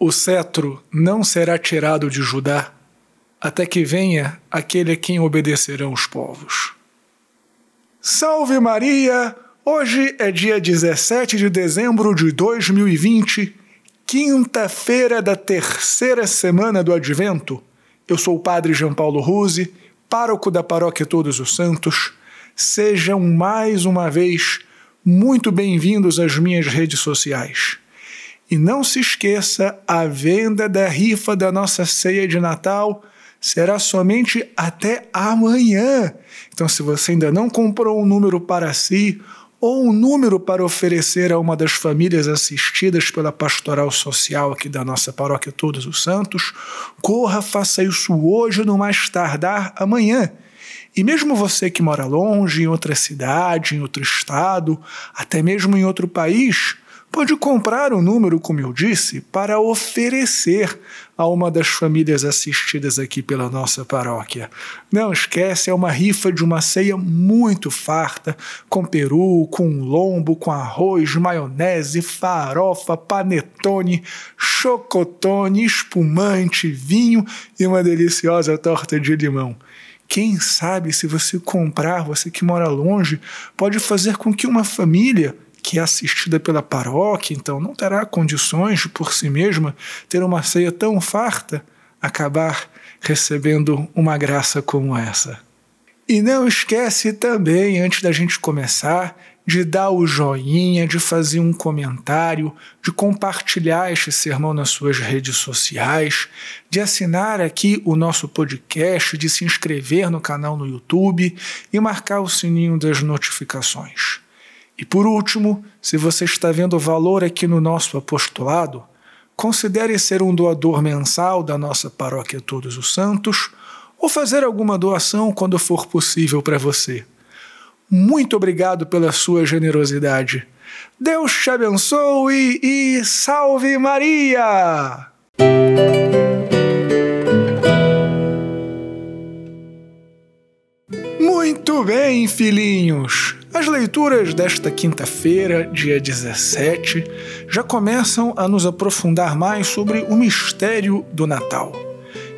O cetro não será tirado de Judá, até que venha aquele a quem obedecerão os povos. Salve Maria! Hoje é dia 17 de dezembro de 2020, quinta-feira da terceira semana do Advento. Eu sou o Padre João Paulo Ruse, pároco da Paróquia Todos os Santos. Sejam mais uma vez muito bem-vindos às minhas redes sociais. E não se esqueça, a venda da rifa da nossa ceia de Natal será somente até amanhã. Então, se você ainda não comprou um número para si ou um número para oferecer a uma das famílias assistidas pela pastoral social aqui da nossa paróquia Todos os Santos, corra, faça isso hoje, no mais tardar amanhã. E mesmo você que mora longe, em outra cidade, em outro estado, até mesmo em outro país, pode comprar um número, como eu disse, para oferecer a uma das famílias assistidas aqui pela nossa paróquia. Não esquece, é uma rifa de uma ceia muito farta, com peru, com lombo, com arroz, maionese, farofa, panetone, chocotone, espumante, vinho e uma deliciosa torta de limão. Quem sabe se você comprar, você que mora longe, pode fazer com que uma família que é assistida pela paróquia, então não terá condições de por si mesma ter uma ceia tão farta, acabar recebendo uma graça como essa. E não esquece também, antes da gente começar, de dar o joinha, de fazer um comentário, de compartilhar este sermão nas suas redes sociais, de assinar aqui o nosso podcast, de se inscrever no canal no YouTube e marcar o sininho das notificações. E por último, se você está vendo valor aqui no nosso apostolado, considere ser um doador mensal da nossa paróquia Todos os Santos ou fazer alguma doação quando for possível para você. Muito obrigado pela sua generosidade. Deus te abençoe e salve Maria! Muito bem, filhinhos! As leituras desta quinta-feira, dia 17, já começam a nos aprofundar mais sobre o mistério do Natal.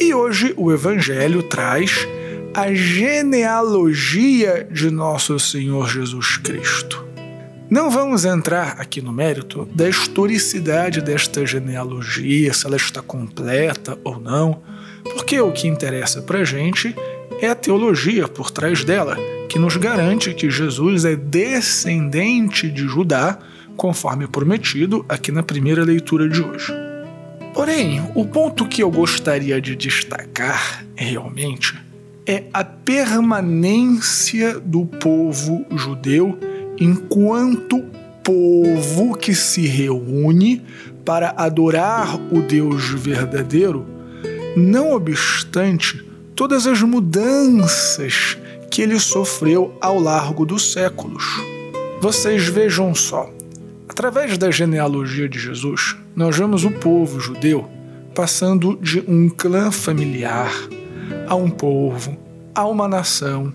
E hoje o Evangelho traz a genealogia de nosso Senhor Jesus Cristo. Não vamos entrar aqui no mérito da historicidade desta genealogia, se ela está completa ou não, porque o que interessa para gente é a teologia por trás dela que nos garante que Jesus é descendente de Judá, conforme prometido aqui na primeira leitura de hoje. Porém, o ponto que eu gostaria de destacar realmente é a permanência do povo judeu enquanto povo que se reúne para adorar o Deus verdadeiro, não obstante todas as mudanças que ele sofreu ao largo dos séculos. Vocês vejam só. Através da genealogia de Jesus, nós vemos o povo judeu passando de um clã familiar a um povo, a uma nação,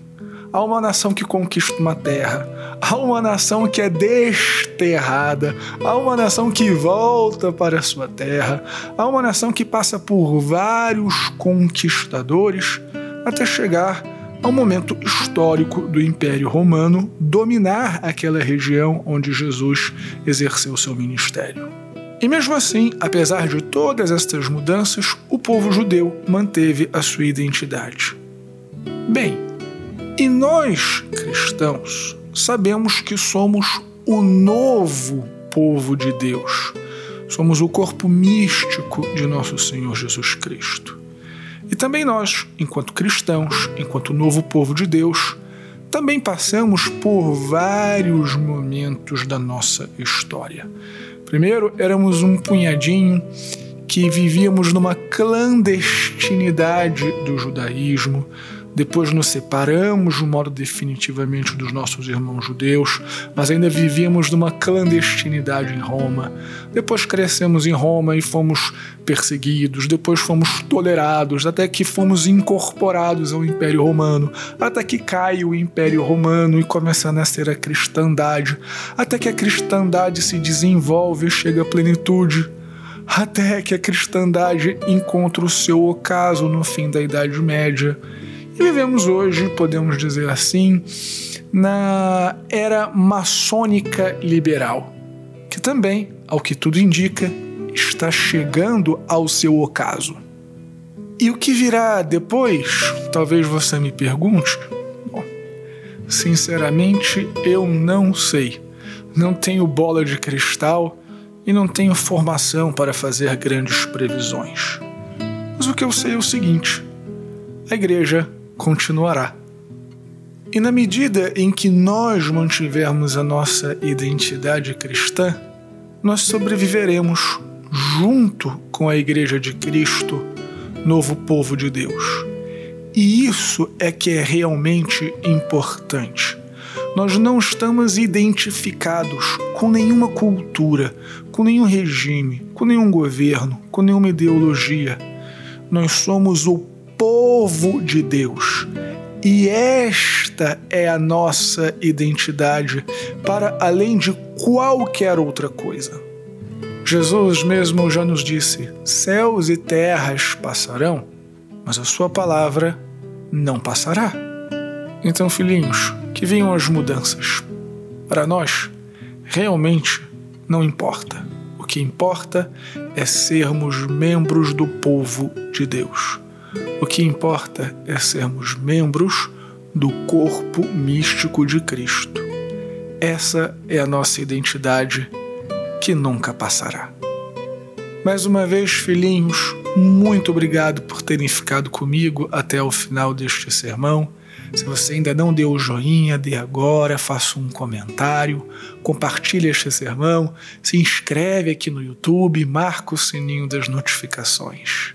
a uma nação que conquista uma terra, a uma nação que é desterrada, a uma nação que volta para a sua terra, a uma nação que passa por vários conquistadores até chegar ao momento histórico do Império Romano dominar aquela região onde Jesus exerceu seu ministério. E mesmo assim, apesar de todas estas mudanças, o povo judeu manteve a sua identidade. Bem, e nós, cristãos, sabemos que somos o novo povo de Deus. Somos o corpo místico de nosso Senhor Jesus Cristo. E também nós, enquanto cristãos, enquanto novo povo de Deus, também passamos por vários momentos da nossa história. Primeiro, éramos um punhadinho que vivíamos numa clandestinidade do judaísmo, depois nos separamos de modo definitivamente dos nossos irmãos judeus, mas ainda vivíamos numa clandestinidade em Roma. Depois crescemos em Roma e fomos perseguidos, depois fomos tolerados, até que fomos incorporados ao Império Romano, até que cai o Império Romano e começa a nascer a cristandade, até que a cristandade se desenvolve e chega à plenitude até que a cristandade encontre o seu ocaso no fim da Idade Média. Vivemos hoje, podemos dizer assim, na era maçônica liberal, que também, ao que tudo indica, está chegando ao seu ocaso. E o que virá depois? Talvez você me pergunte. Bom, sinceramente, eu não sei. Não tenho bola de cristal e não tenho formação para fazer grandes previsões. Mas o que eu sei é o seguinte: a igreja continuará. E na medida em que nós mantivermos a nossa identidade cristã, nós sobreviveremos junto com a Igreja de Cristo, novo povo de Deus. E isso é que é realmente importante. Nós não estamos identificados com nenhuma cultura, com nenhum regime, com nenhum governo, com nenhuma ideologia. Nós somos o povo de Deus. E esta é a nossa identidade para além de qualquer outra coisa. Jesus mesmo já nos disse: céus e terras passarão, mas a sua palavra não passará. Então, filhinhos, que venham as mudanças. Para nós, realmente não importa. O que importa é sermos membros do povo de Deus. O que importa é sermos membros do corpo místico de Cristo. Essa é a nossa identidade que nunca passará. Mais uma vez, filhinhos, muito obrigado por terem ficado comigo até o final deste sermão. Se você ainda não deu o joinha, dê agora, faça um comentário, compartilhe este sermão, se inscreve aqui no YouTube, marca o sininho das notificações.